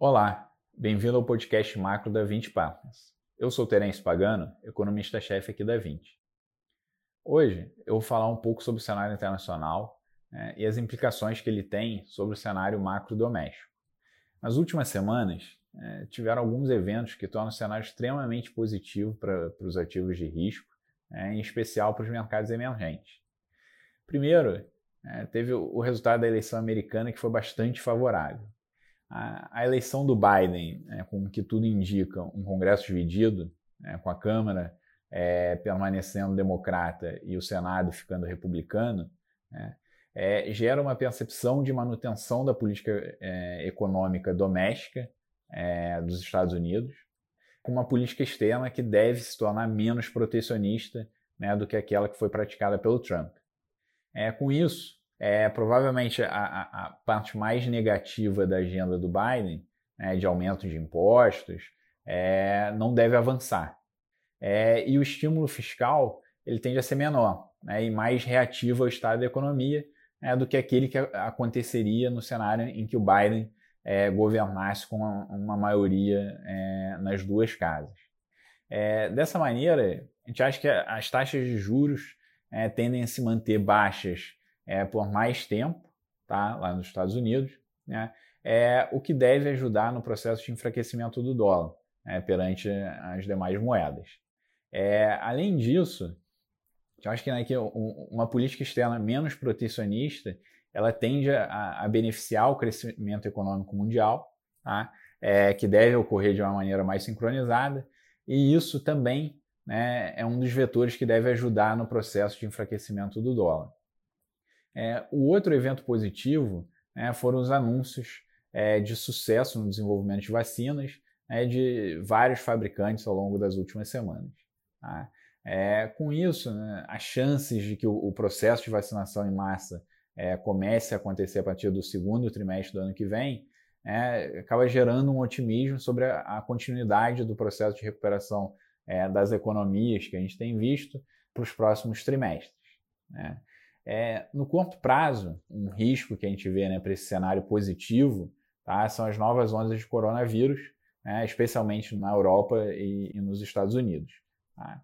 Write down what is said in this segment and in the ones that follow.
Olá, bem-vindo ao podcast macro da 20 Partners. Eu sou Terence Pagano, economista-chefe aqui da 20. Hoje eu vou falar um pouco sobre o cenário internacional né, e as implicações que ele tem sobre o cenário macro doméstico. Nas últimas semanas, é, tiveram alguns eventos que tornam o cenário extremamente positivo para os ativos de risco, é, em especial para os mercados emergentes. Primeiro, é, teve o resultado da eleição americana que foi bastante favorável a, a eleição do Biden, né, como que tudo indica, um Congresso dividido, né, com a Câmara é, permanecendo democrata e o Senado ficando republicano, né, é, gera uma percepção de manutenção da política é, econômica doméstica é, dos Estados Unidos, com uma política externa que deve se tornar menos protecionista né, do que aquela que foi praticada pelo Trump. É, com isso, é, provavelmente a, a, parte mais negativa da agenda do Biden, né, de aumento de impostos, é, não deve avançar. É, e o estímulo fiscal ele tende a ser menor né, e mais reativo ao estado da economia né, do que aquele que aconteceria no cenário em que o Biden é, governasse com uma, uma maioria é, nas duas casas. É, dessa maneira, a gente acha que as taxas de juros é, tendem a se manter baixas é, por mais tempo, tá? lá nos Estados Unidos, né? é, o que deve ajudar no processo de enfraquecimento do dólar né? perante as demais moedas. É, além disso, eu acho que, né, que uma política externa menos protecionista ela tende a, a beneficiar o crescimento econômico mundial, tá? é, que deve ocorrer de uma maneira mais sincronizada, e isso também né, é um dos vetores que deve ajudar no processo de enfraquecimento do dólar. É, o outro evento positivo né, foram os anúncios é, de sucesso no desenvolvimento de vacinas né, de vários fabricantes ao longo das últimas semanas. Tá? É, com isso, né, as chances de que o, o, processo de vacinação em massa é, comece a acontecer a partir do segundo trimestre do ano que vem é, acaba gerando um otimismo sobre a, a continuidade do processo de recuperação é, das economias que a gente tem visto para os próximos trimestres. Né? É, no curto prazo, um risco que a gente vê né, para esse cenário positivo tá, são as novas ondas de coronavírus, né, especialmente na Europa e, e nos Estados Unidos. Tá?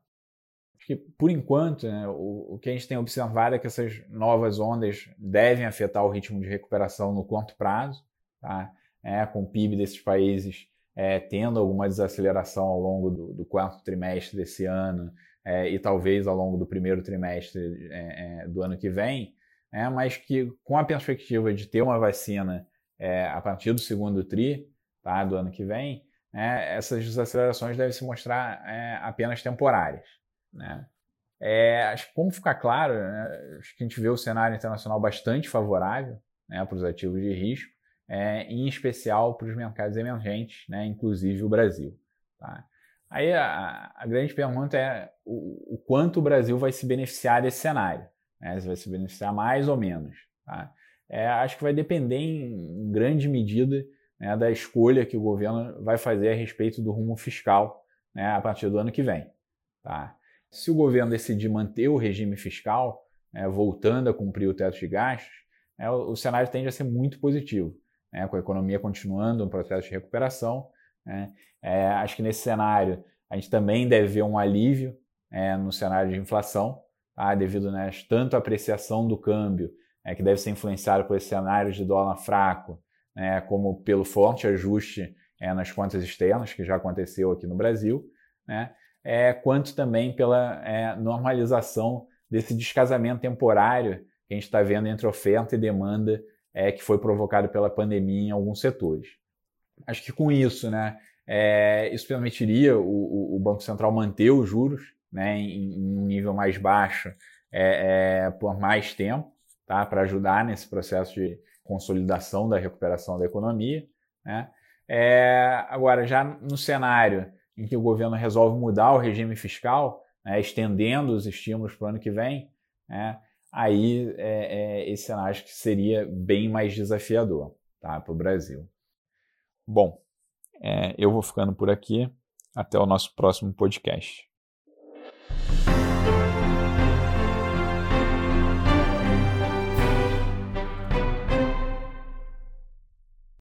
Acho que, por enquanto, né, o, o, que a gente tem observado é que essas novas ondas devem afetar o ritmo de recuperação no curto prazo, tá? é, com o PIB desses países é, tendo alguma desaceleração ao longo do, do quarto trimestre desse ano, é, e talvez ao longo do primeiro trimestre é, é, do ano que vem, né, mas que com a perspectiva de ter uma vacina é, a partir do segundo TRI tá, do ano que vem, né, essas desacelerações devem se mostrar é, apenas temporárias. Né? É, acho que como ficar claro, né, acho que a gente vê o cenário internacional bastante favorável né, para os ativos de risco, em especial para os mercados emergentes, né, inclusive o Brasil. Tá? Aí a, a grande pergunta é o, o, quanto o Brasil vai se beneficiar desse cenário. Né? Se vai se beneficiar mais ou menos. Tá? É, acho que vai depender em, grande medida né, da escolha que o governo vai fazer a respeito do rumo fiscal né, a partir do ano que vem. Tá? Se o governo decidir manter o regime fiscal, né, voltando a cumprir o teto de gastos, né, o, o, cenário tende a ser muito positivo, né, com a economia continuando um processo de recuperação né? É, acho que nesse cenário a gente também deve ver um alívio é, no cenário de inflação, tá? devido né, tanto à apreciação do câmbio, é, que deve ser influenciado por esse cenário de dólar fraco, né, como pelo forte ajuste é, nas contas externas, que já aconteceu aqui no Brasil, né, é, quanto também pela é, normalização desse descasamento temporário que a gente está vendo entre oferta e demanda é, que foi provocado pela pandemia em alguns setores. Acho que com isso, né, é, isso permitiria o, o, Banco Central manter os juros né, em, em um nível mais baixo é, é, por mais tempo, tá, para ajudar nesse processo de consolidação da recuperação da economia. Né. É, agora, já no cenário em que o governo resolve mudar o regime fiscal, né, estendendo os estímulos para o ano que vem, né, aí é, é, esse cenário acho que seria bem mais desafiador tá, para o Brasil. Bom, é, eu vou ficando por aqui. Até o nosso próximo podcast.